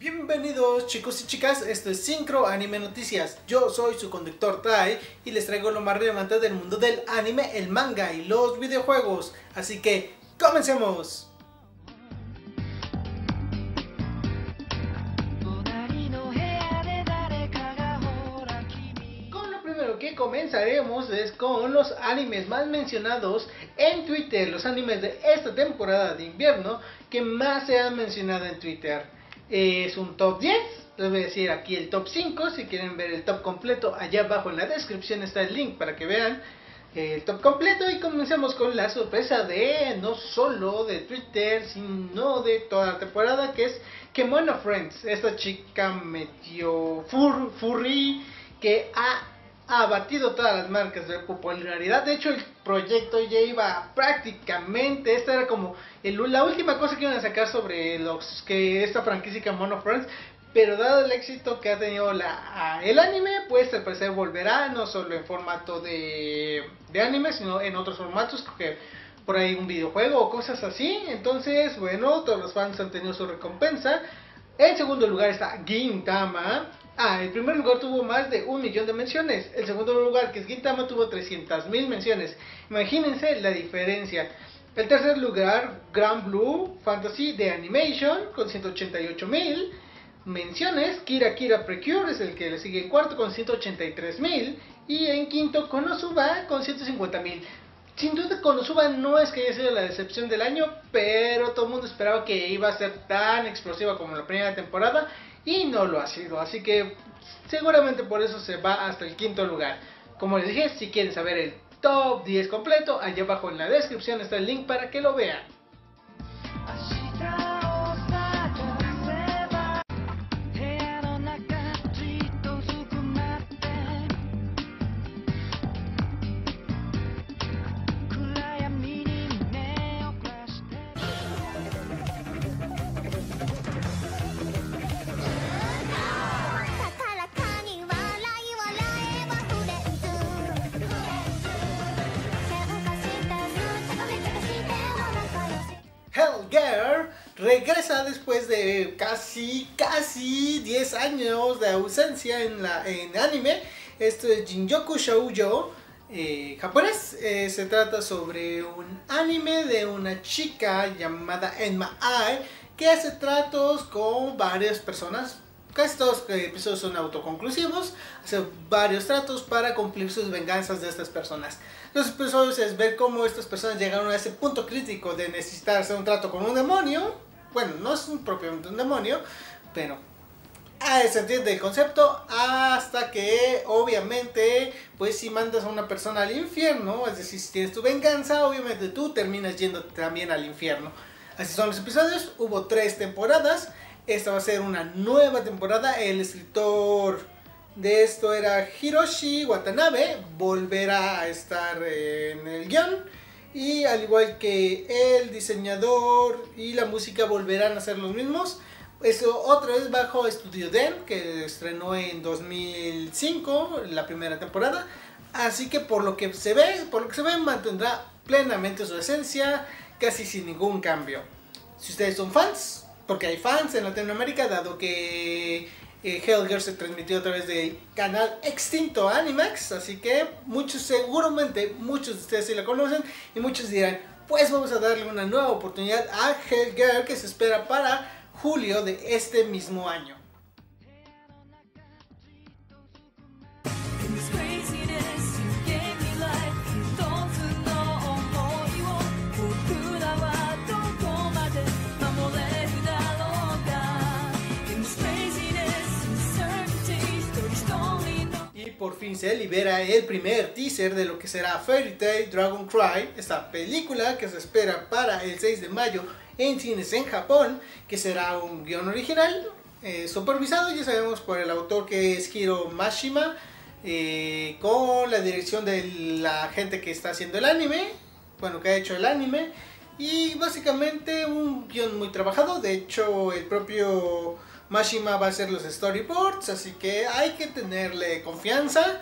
Bienvenidos chicos y chicas, esto es Syncro Anime Noticias. Yo soy su conductor Tai y les traigo lo más relevante del mundo del anime, el manga y los videojuegos. Así que, ¡comencemos! Con lo primero que comenzaremos es con los animes más mencionados en Twitter, los animes de esta temporada de invierno que más se han mencionado en Twitter. Es un top 10, les voy a decir aquí el top 5, si quieren ver el top completo, allá abajo en la descripción está el link para que vean el top completo. Y comencemos con la sorpresa de no solo de Twitter, sino de toda la temporada que es Kemono Friends, esta chica fur, furry que ha, ha batido todas las marcas de popularidad. De hecho, el proyecto ya iba prácticamente, esta era como la última cosa que iban a sacar sobre los que esta franquicia Kemono Friends. Pero dado el éxito que ha tenido el anime, pues al parecer volverá no solo en formato de, de anime, sino en otros formatos, que por ahí un videojuego o cosas así. Entonces, bueno, todos los fans han tenido su recompensa. En segundo lugar está Gintama. Ah, el primer lugar tuvo más de un millón de menciones. El segundo lugar, que es Gintama, tuvo 300 mil menciones. Imagínense la diferencia. El tercer lugar, Grand Blue Fantasy de Animation, con 188 mil menciones. Kira Kira Precure es el que le sigue en cuarto con 183 mil. Y en quinto, Konosuba con 150 mil. Sin duda, Konosuba no es que haya sido la decepción del año, pero todo el mundo esperaba que iba a ser tan explosiva como la primera temporada. Y no lo ha sido. Así que seguramente por eso se va hasta el quinto lugar. Como les dije, si quieren saber el top 10 completo, allá abajo en la descripción está el link para que lo vean. Regresa después de casi, casi 10 años de ausencia en, la, en anime. Esto es Jinjoku Shoujo eh, japonés. Eh, se trata sobre un anime de una chica llamada Enma Ai que hace tratos con varias personas. Casi todos los episodios son autoconclusivos. Hace varios tratos para cumplir sus venganzas de estas personas. Los episodios es ver cómo estas personas llegaron a ese punto crítico de necesitar hacer un trato con un demonio. Bueno, no es un propiamente un demonio, pero a se entiende el concepto hasta que obviamente pues si mandas a una persona al infierno, es decir, si tienes tu venganza, obviamente tú terminas yendo también al infierno. Así son los episodios, hubo tres temporadas, esta va a ser una nueva temporada, el escritor de esto era Hiroshi Watanabe, volverá a estar en el guion. Y al igual que el diseñador y la música volverán a ser los mismos. Eso otra vez bajo Studio Den, que estrenó en 2005, la primera temporada. Así que por lo que se ve, por lo que se ve, mantendrá plenamente su esencia, casi sin ningún cambio. Si ustedes son fans, porque hay fans en Latinoamérica, dado que eh, se transmitió a través del canal extinto Animax, así que muchos, seguramente muchos de ustedes sí la conocen y muchos dirán, pues vamos a darle una nueva oportunidad a Hellgirl que se espera para julio de este mismo año. Por fin se libera el primer teaser de lo que será Fairy Tail Dragon Cry, esta película que se espera para el 6 de mayo en cines en Japón, que será un guion original, eh, supervisado, ya sabemos, por el autor que es Hiro Mashima, eh, con la dirección de la gente que está haciendo el anime, bueno, que ha hecho el anime, y básicamente un guion muy trabajado, de hecho el propio Mashima va a hacer los storyboards, así que hay que tenerle confianza.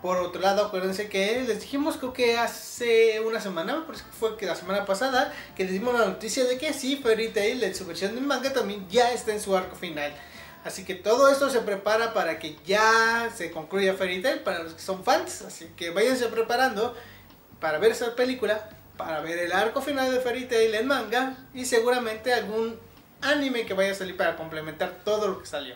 Por otro lado, acuérdense que les dijimos creo que hace una semana, por eso fue que la semana pasada, que les dimos la noticia de que sí, Fairy Tail su versión de manga también ya está en su arco final. Así que todo esto se prepara para que ya se concluya Fairy Tail para los que son fans. Así que váyanse preparando para ver esa película, para ver el arco final de Fairy Tail en manga y seguramente algún anime que vaya a salir para complementar todo lo que salió.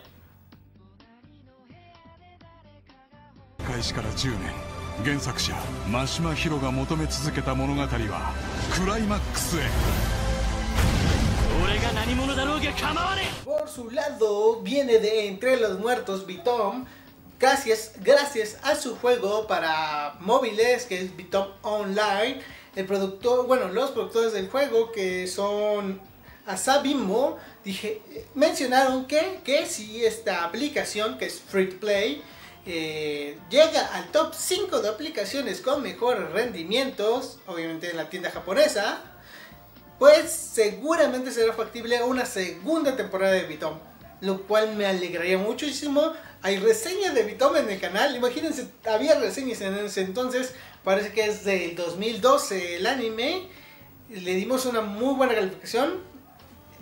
Por su lado, viene de Entre los Muertos Bitom. Gracias, gracias a su juego para móviles que es Bitom Online. El productor, bueno, los productores del juego que son Asabimo, dije, mencionaron que, que si esta aplicación que es free play eh, llega al top 5 de aplicaciones con mejores rendimientos, obviamente en la tienda japonesa, pues seguramente será factible una segunda temporada de Bitom, lo cual me alegraría muchísimo. Hay reseñas de Bitom en el canal, imagínense, había reseñas en ese entonces, parece que es del 2012 el anime, le dimos una muy buena calificación,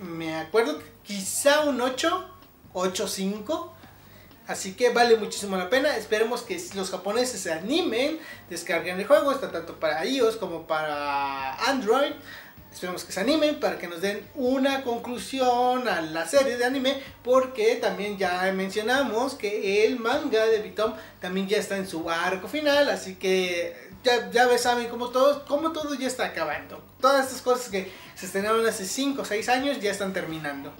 me acuerdo que quizá un 8, 8.5. Así que vale muchísimo la pena. Esperemos que los japoneses se animen, descarguen el juego. Está tanto para iOS como para Android. Esperemos que se animen para que nos den una conclusión a la serie de anime. Porque también ya mencionamos que el manga de Bitom también ya está en su arco final. Así que ya, ya saben cómo todo, cómo todo ya está acabando. Todas estas cosas que se estrenaron hace 5 o 6 años ya están terminando.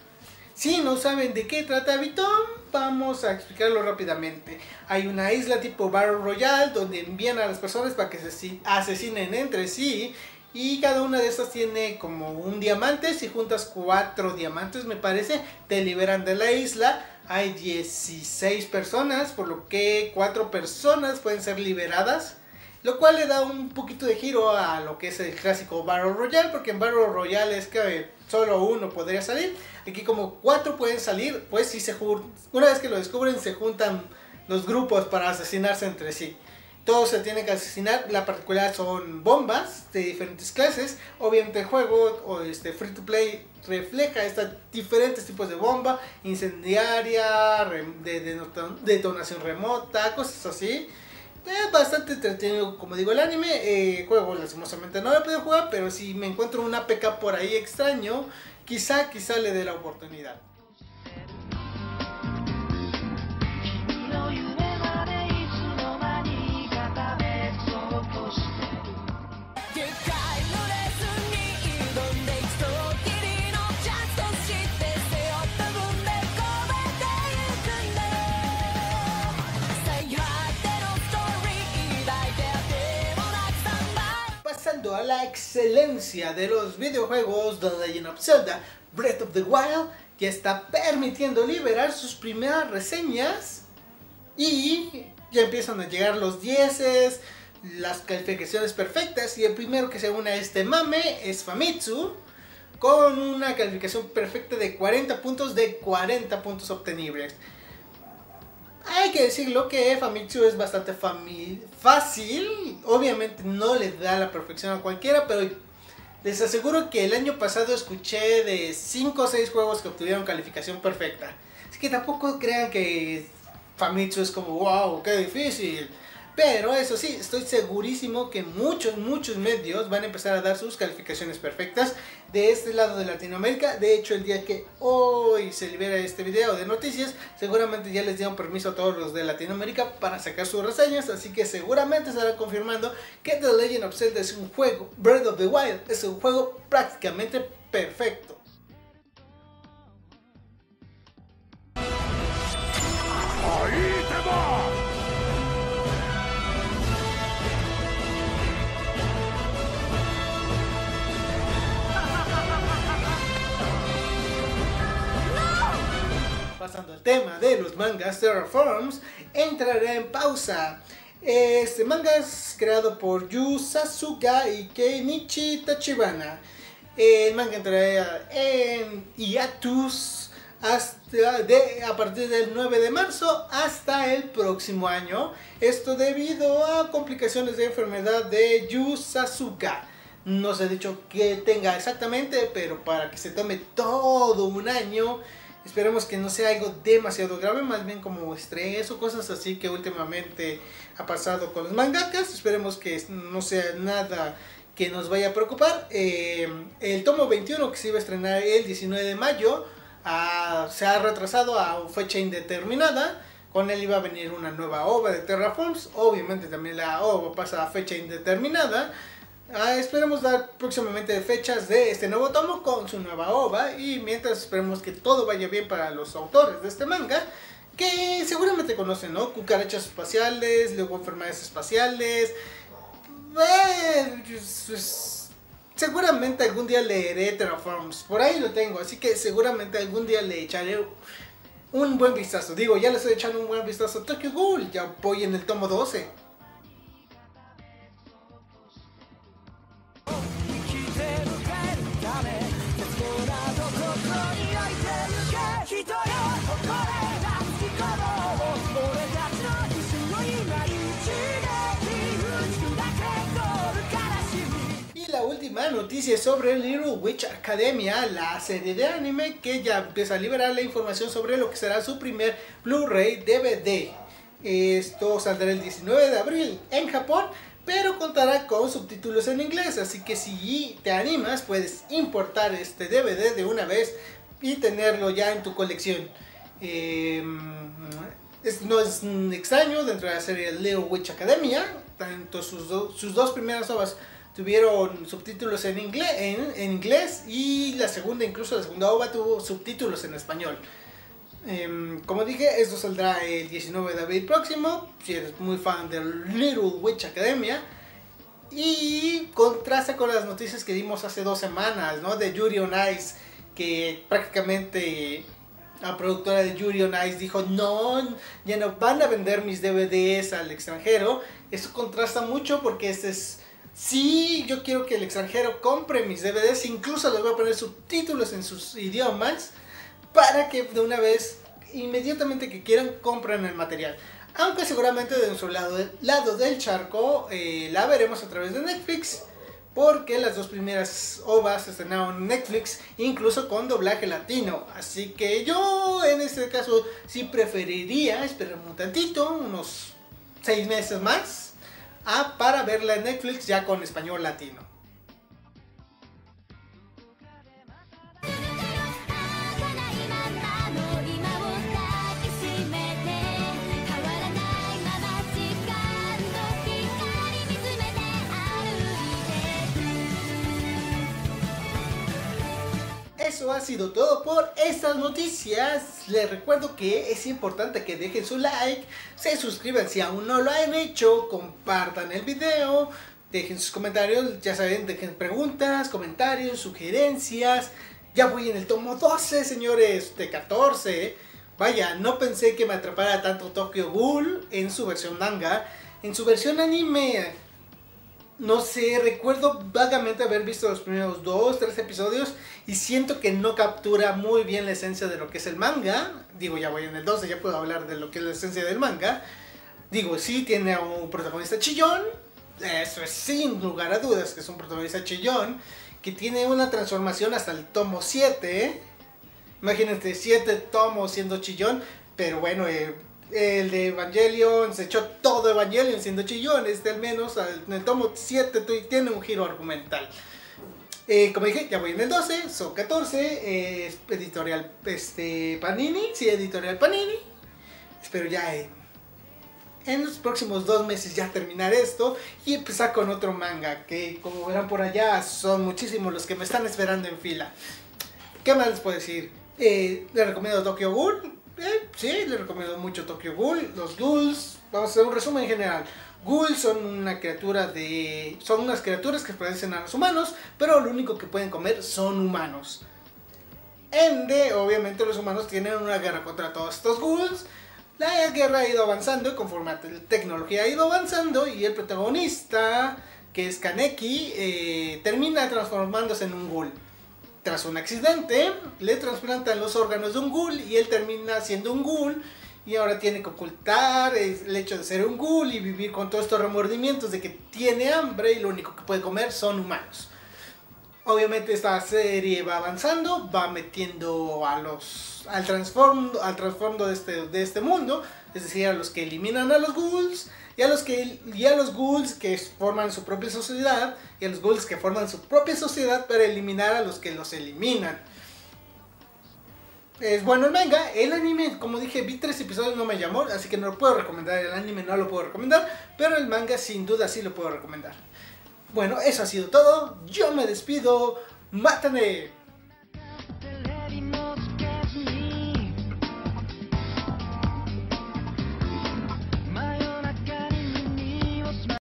Si no saben de qué trata Bitom, vamos a explicarlo rápidamente. Hay una isla tipo Battle Royale donde envían a las personas para que se asesinen entre sí. Y cada una de estas tiene como un diamante. Si juntas cuatro diamantes, me parece, te liberan de la isla. Hay 16 personas, por lo que cuatro personas pueden ser liberadas. Lo cual le da un poquito de giro a lo que es el clásico Battle Royale, porque en Battle Royale es que solo uno podría salir. Aquí como cuatro pueden salir, pues si se una vez que lo descubren se juntan los grupos para asesinarse entre sí. Todos se tienen que asesinar, la particular son bombas de diferentes clases. Obviamente el juego o este free to play refleja estos diferentes tipos de bomba, incendiaria, de detonación remota, cosas así. Es bastante entretenido, como digo, el anime. Eh, juego, lastimosamente no lo he podido jugar, pero si me encuentro una APK por ahí extraño, quizá, quizá le dé la oportunidad. La excelencia de los videojuegos de Legend of Zelda Breath of the Wild, que está permitiendo liberar sus primeras reseñas y ya empiezan a llegar los 10, las calificaciones perfectas y el primero que se une a este mame es Famitsu con una calificación perfecta de 40 puntos de 40 puntos obtenibles. Hay que decirlo que Famitsu es bastante fácil. Obviamente no le da la perfección a cualquiera, pero les aseguro que el año pasado escuché de 5 o 6 juegos que obtuvieron calificación perfecta. Así que tampoco crean que Famitsu es como, wow, qué difícil. Pero eso sí, estoy segurísimo que muchos, muchos medios van a empezar a dar sus calificaciones perfectas de este lado de Latinoamérica. De hecho, el día que hoy se libera este video de noticias, seguramente ya les dieron permiso a todos los de Latinoamérica para sacar sus reseñas. Así que seguramente estarán confirmando que The Legend of Zelda es un juego, Breath of the Wild es un juego prácticamente perfecto. Tema de los mangas Terraforms, entrará en pausa. Este manga es creado por Yu Sasuga y Kenichi Tachibana. El manga entrará en hiatus hasta de, a partir del 9 de marzo hasta el próximo año. Esto debido a complicaciones de enfermedad de Yu Sasuka. No se ha dicho que tenga exactamente, pero para que se tome todo un año, esperemos que no sea algo demasiado grave, más bien como estrés o cosas así que últimamente ha pasado con los mangakas. Esperemos que no sea nada que nos vaya a preocupar. Eh, el tomo 21 que se iba a estrenar el 19 de mayo se ha retrasado a fecha indeterminada. Con él iba a venir una nueva ova de Terraforms. Obviamente también la ova pasa a fecha indeterminada. Ah, esperemos dar próximamente fechas de este nuevo tomo con su nueva ova. Y mientras esperemos que todo vaya bien para los autores de este manga. Que seguramente conocen, ¿no? Cucarachas espaciales, luego enfermedades espaciales. Eh, pues, Seguramente algún día leeré Terraforms. Por ahí lo tengo. Así que seguramente algún día le echaré un buen vistazo. Digo, ya le estoy echando un buen vistazo a Tokyo Ghoul. Ya voy en el tomo 12. Última noticia sobre Little Witch Academia, la serie de anime que ya empieza a liberar la información sobre lo que será su primer Blu-ray DVD. Esto saldrá el 19 de abril en Japón, pero contará con subtítulos en inglés, así que si te animas puedes importar este DVD de una vez y tenerlo ya en tu colección. Em, no es extraño dentro de la serie Little Witch Academia, tanto sus dos primeras obras tuvieron subtítulos en inglés, en, inglés y la segunda, incluso la segunda ova tuvo subtítulos en español. Em, como dije, esto saldrá el 19 de abril próximo, si eres muy fan de Little Witch Academia. Y contrasta con las noticias que dimos hace dos semanas, ¿no? De Yuri on Ice, que prácticamente la productora de Yuri on Ice dijo, no, ya no van a vender mis DVDs al extranjero. Eso contrasta mucho porque este es Sí, yo quiero que el extranjero compre mis DVDs, incluso les voy a poner subtítulos en sus idiomas para que de una vez, inmediatamente que quieran, compren el material. Aunque seguramente de nuestro lado, del charco eh, la veremos a través de Netflix. Porque las dos primeras ovas se estrenaron en Netflix, incluso con doblaje latino. Así que yo en este caso sí preferiría esperar un tantito, unos seis meses más a para verla en Netflix ya con español latino. Eso ha sido todo por estas noticias. Les recuerdo que es importante que dejen su like, se suscriban si aún no lo han hecho, compartan el video, dejen sus comentarios, ya saben, dejen preguntas, comentarios, sugerencias. Ya voy en el tomo 12, señores, de 14. Vaya, no pensé que me atrapara tanto Tokyo Ghoul en su versión manga. En su versión anime no sé, recuerdo vagamente haber visto los primeros dos, tres episodios y siento que no captura muy bien la esencia de lo que es el manga. Digo, ya voy en el 12, ya puedo hablar de lo que es la esencia del manga. Digo, sí tiene a un protagonista chillón, eso es sin lugar a dudas que es un protagonista chillón, que tiene una transformación hasta el tomo 7. Imagínate, 7 tomos siendo chillón, pero bueno, eh, el de Evangelion se echó todo Evangelion siendo chillón. Este al menos en el tomo 7 tiene un giro argumental. Eh, como dije, ya voy en el 12, son 14. editorial este, Panini, sí, editorial Panini. Espero ya en, en, los próximos dos meses ya terminar esto y empezar con otro manga. Que como verán por allá, son muchísimos los que me están esperando en fila. ¿Qué más les puedo decir? Eh, les recomiendo Tokyo Ghoul eh, sí, le recomiendo mucho Tokyo Ghoul. Los ghouls, vamos a hacer un resumen en general. Ghouls son una criatura de. son unas criaturas que parecen a los humanos, pero lo único que pueden comer son humanos. Ende, obviamente los humanos tienen una guerra contra todos estos ghouls. La guerra ha ido avanzando y conforme la tecnología ha ido avanzando y el protagonista, que es Kaneki, eh, termina transformándose en un ghoul. Tras un accidente, le trasplantan los órganos de un ghoul y él termina siendo un ghoul y ahora tiene que ocultar el hecho de ser un ghoul y vivir con todos estos remordimientos de que tiene hambre y lo único que puede comer son humanos. Obviamente esta serie va avanzando, va metiendo a los al trasfondo al trasfondo de este de este mundo, es decir, a los que eliminan a los ghouls y a los que y a los ghouls que forman su propia sociedad y a los ghouls que forman su propia sociedad para eliminar a los que los eliminan. Es bueno el manga, el anime, como dije, vi tres episodios, no me llamó, así que no lo puedo recomendar, el anime no lo puedo recomendar, pero el manga sin duda sí lo puedo recomendar. Bueno, eso ha sido todo, yo me despido, mátame.